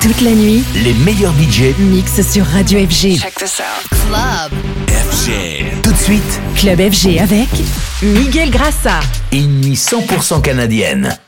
Toute la nuit, les meilleurs budgets mixent sur Radio FG. Check this out. Club FG. Tout de suite, Club FG avec Miguel Grassa. Une nuit 100% canadienne.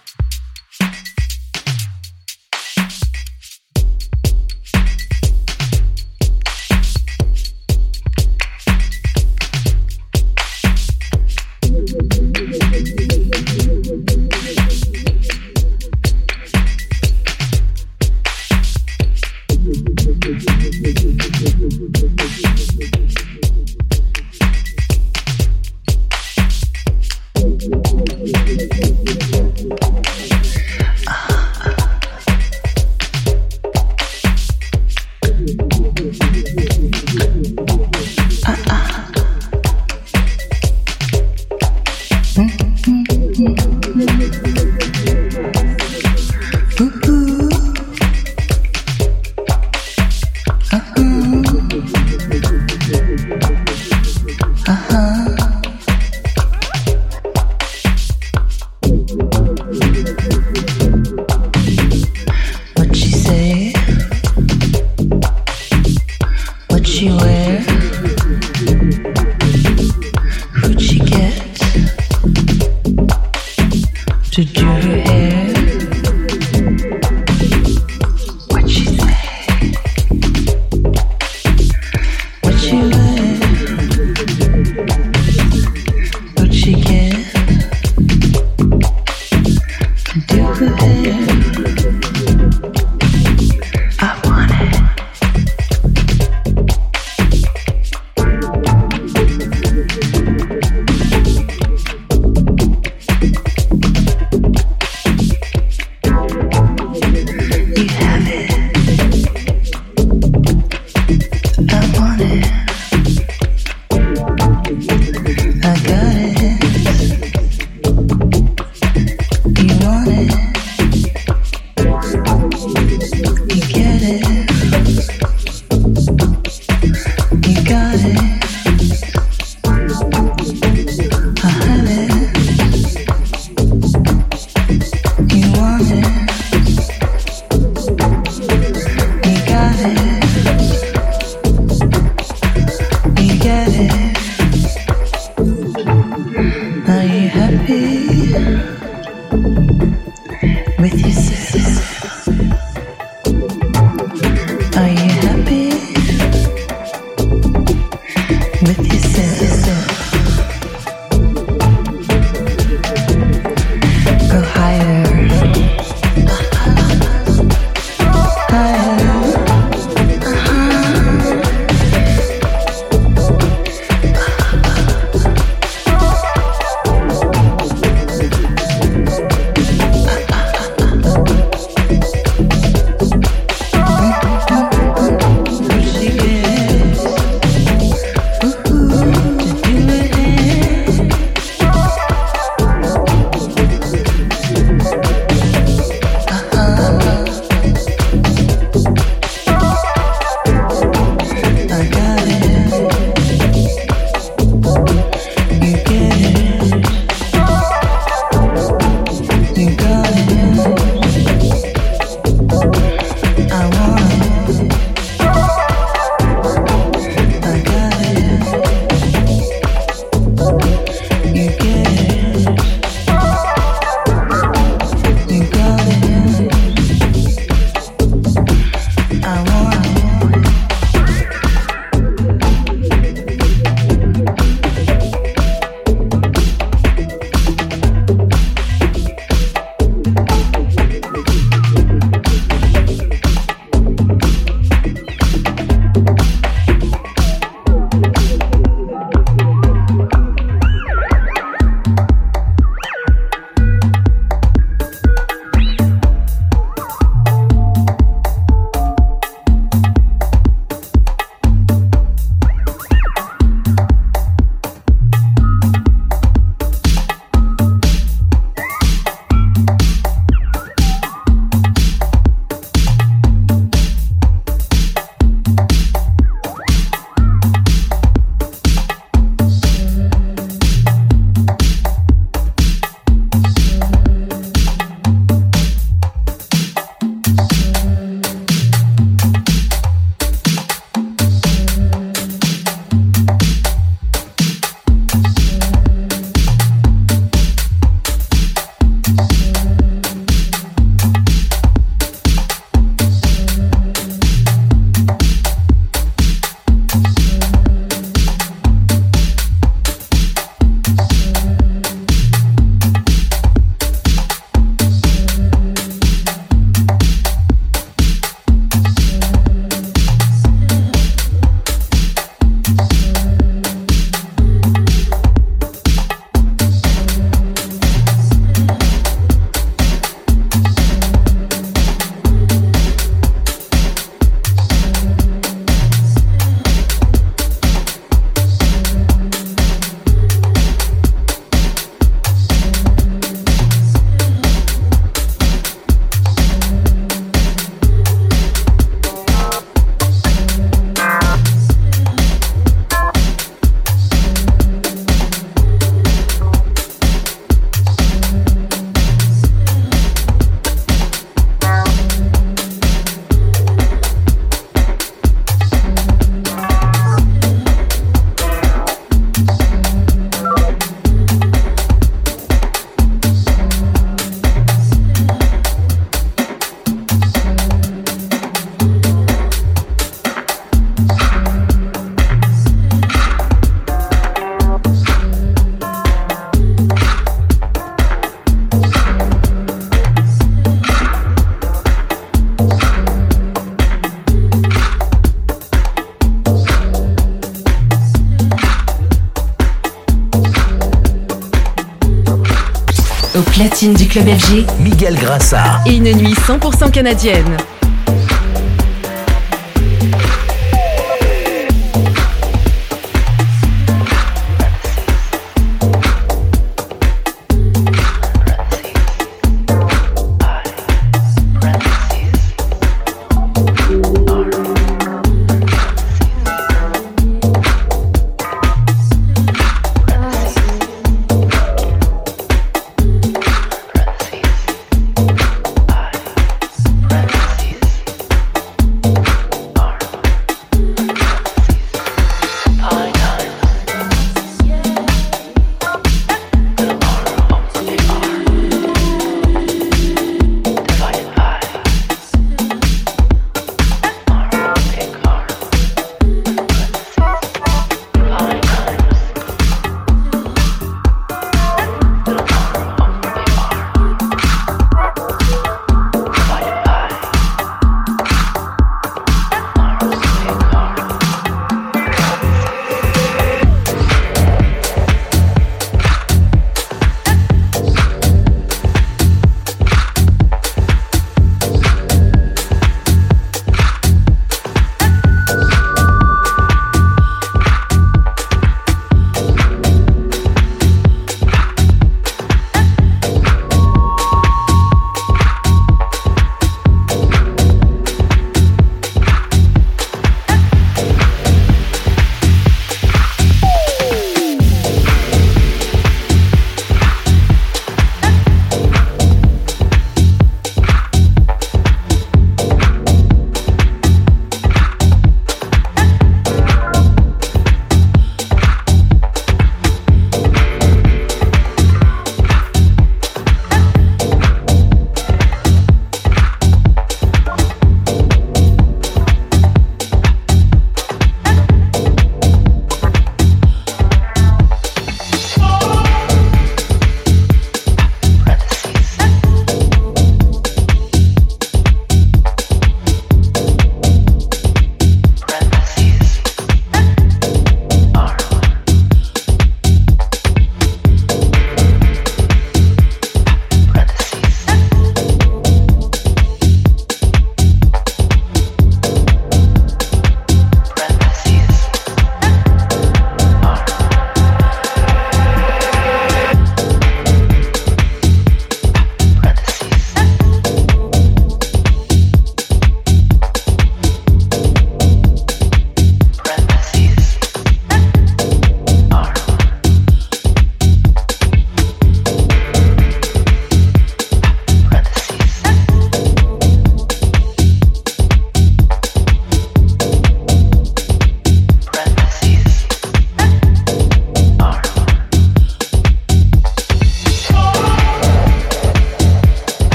Club FG Miguel Grassa. et une nuit 100% canadienne.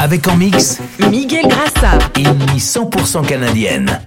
Avec en mix Miguel Grassa. Une nuit 100% canadienne.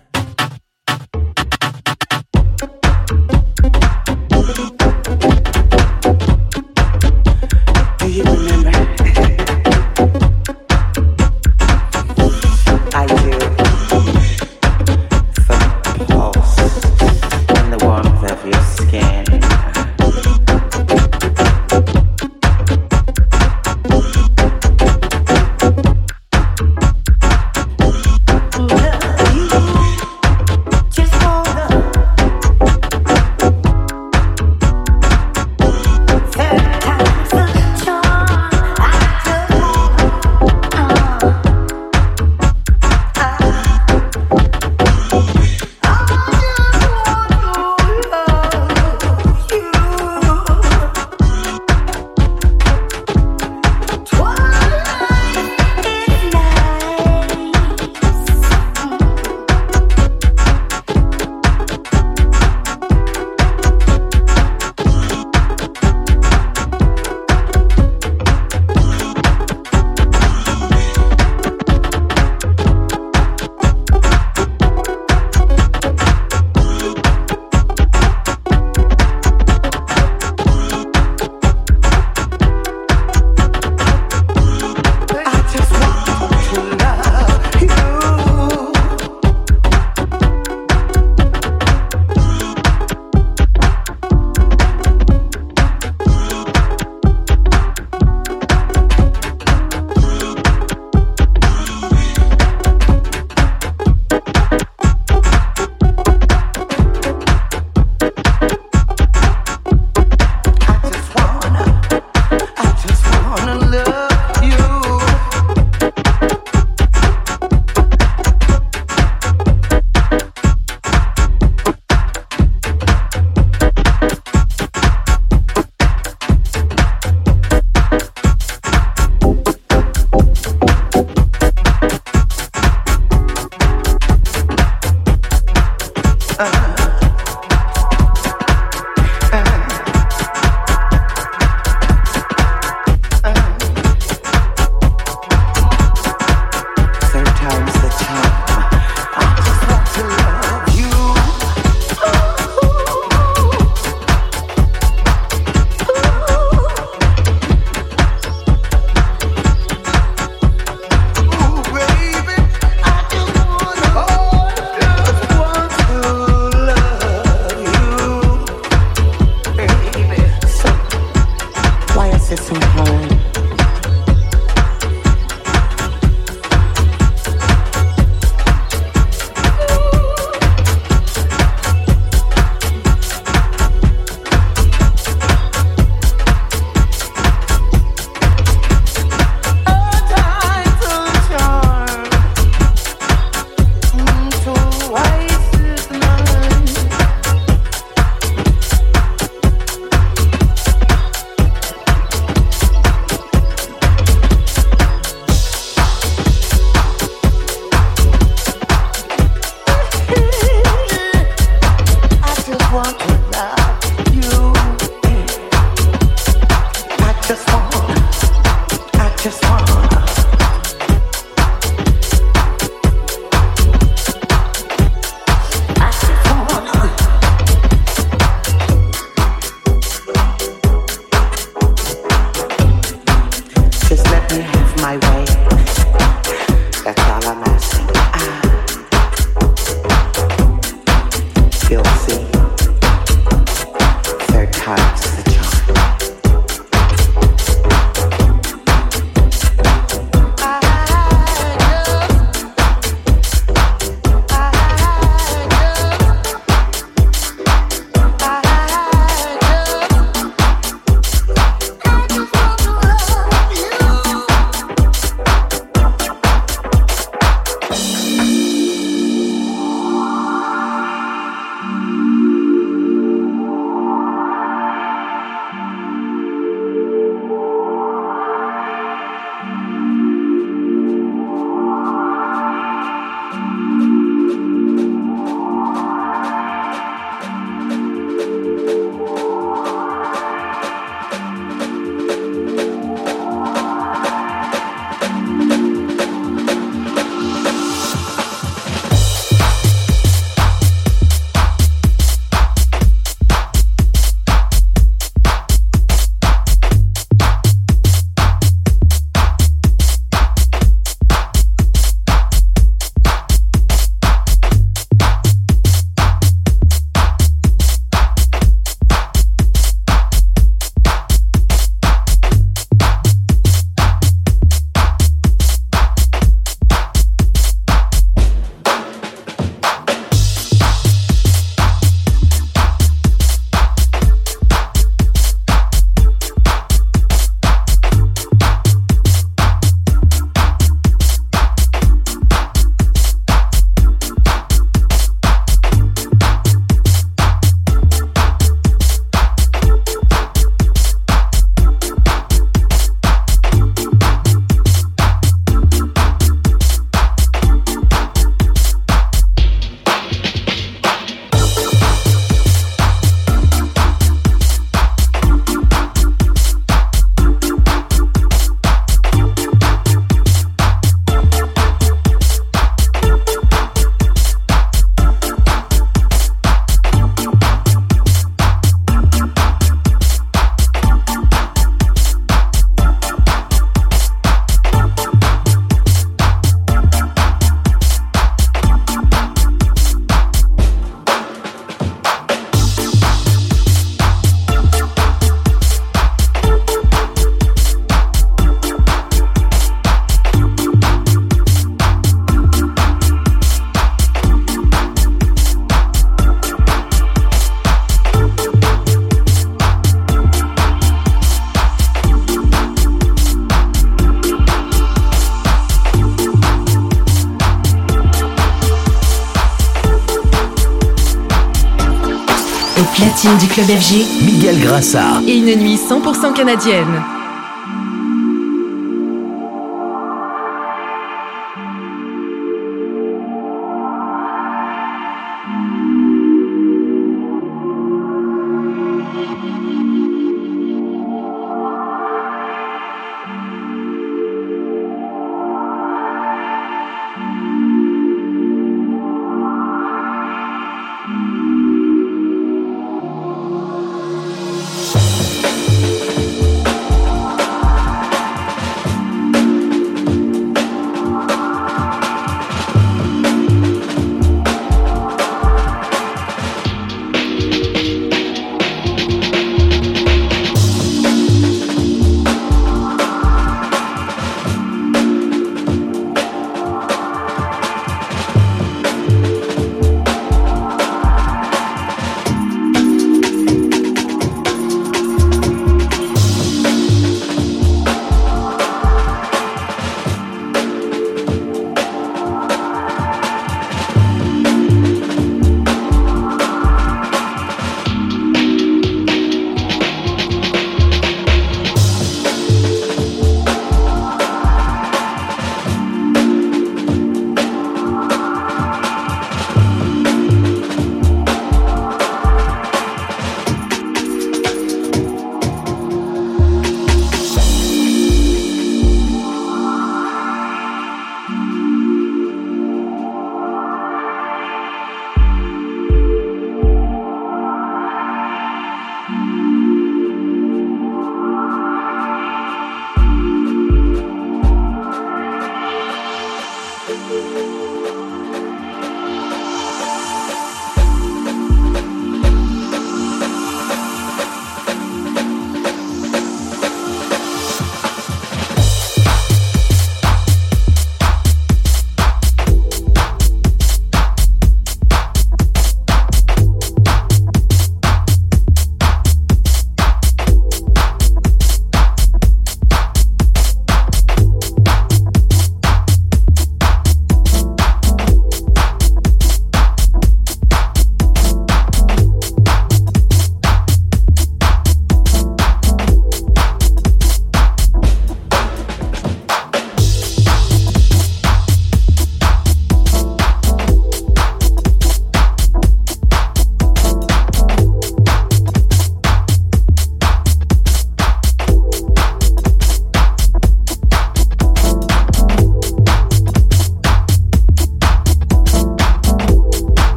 Platine du club FG. Miguel Grassa. Et une nuit 100% canadienne.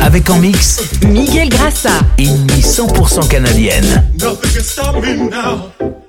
Avec en mix Miguel Grassa. Une 100% canadienne. Nothing can stop me now.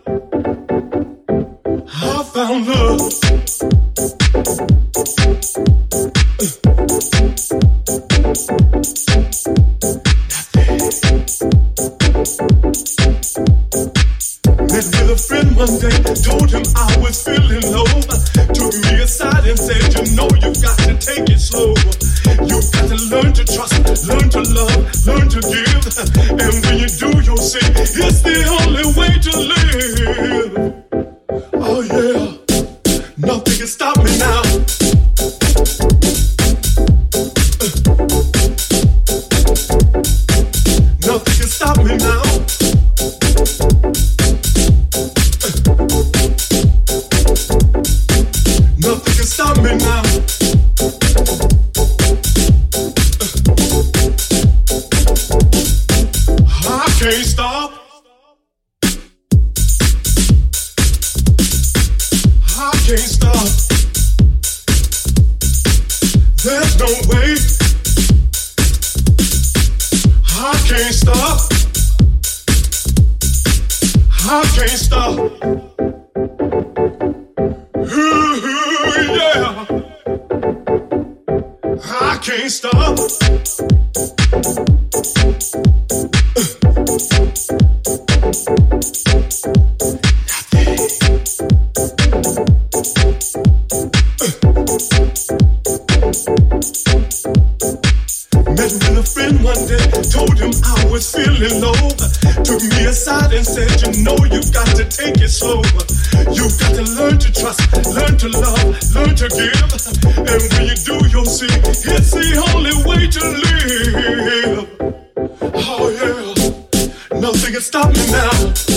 got to take it slow. You've got to learn to trust, learn to love, learn to give. And when you do, you'll see it's the only way to live. Oh, yeah. Nothing can stop me now.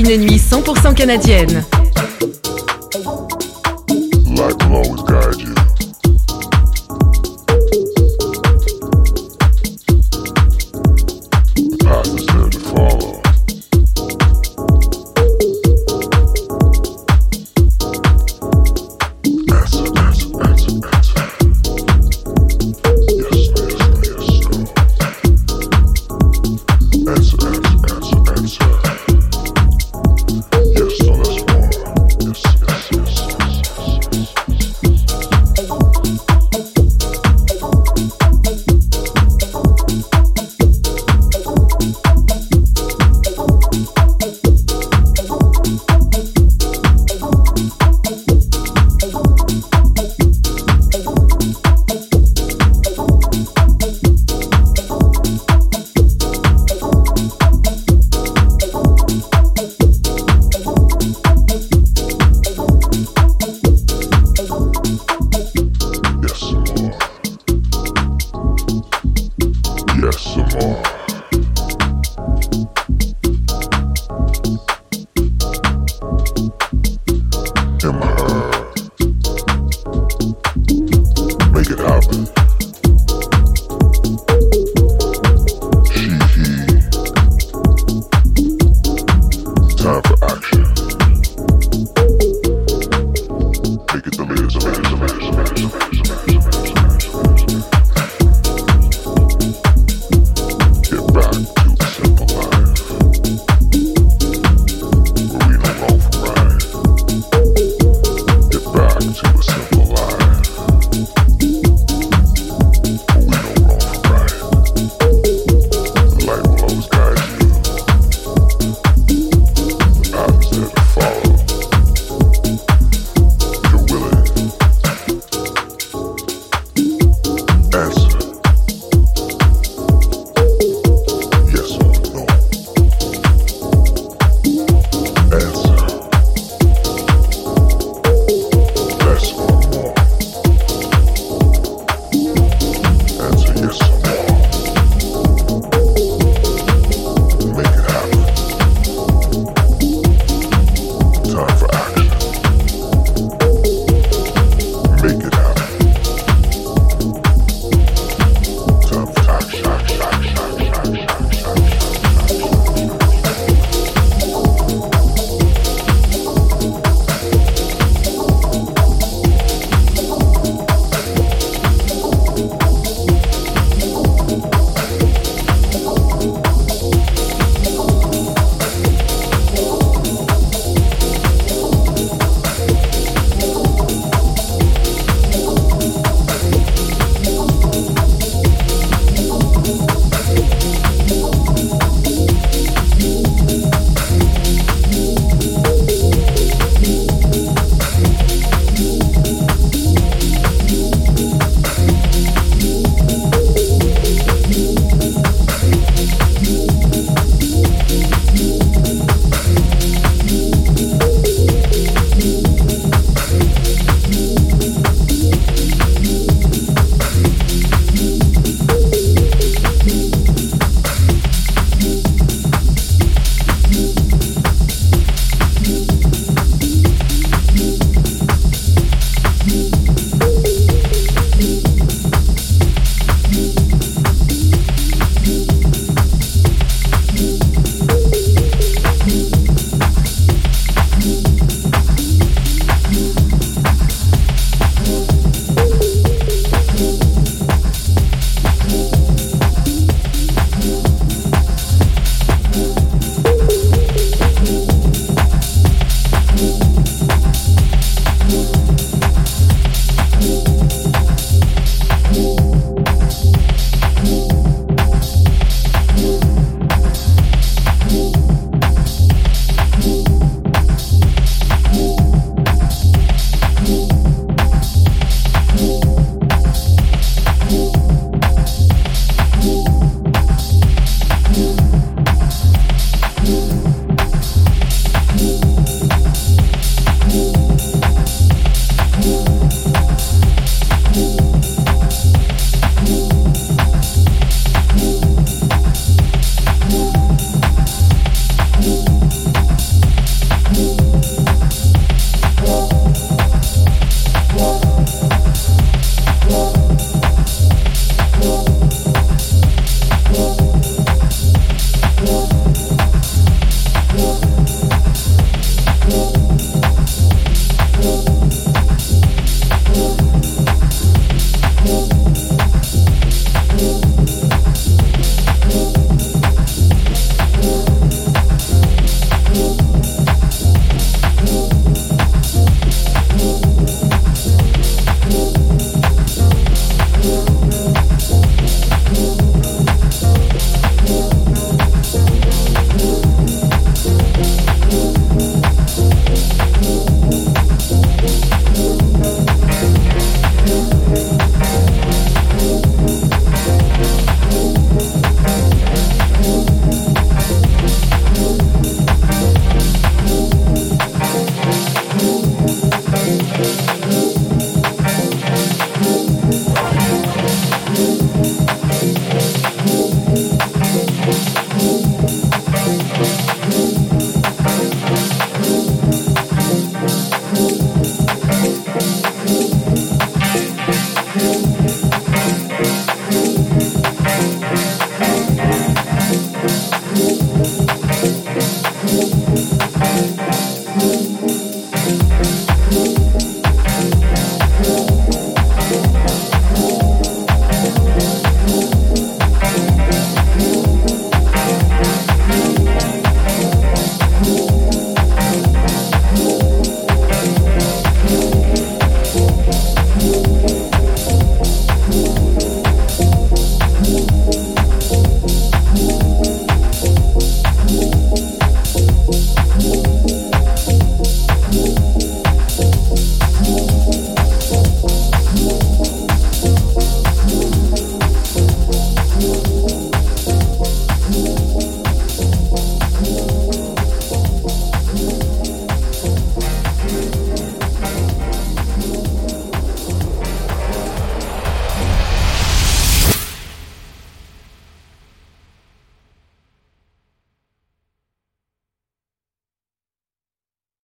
Une nuit 100% canadienne.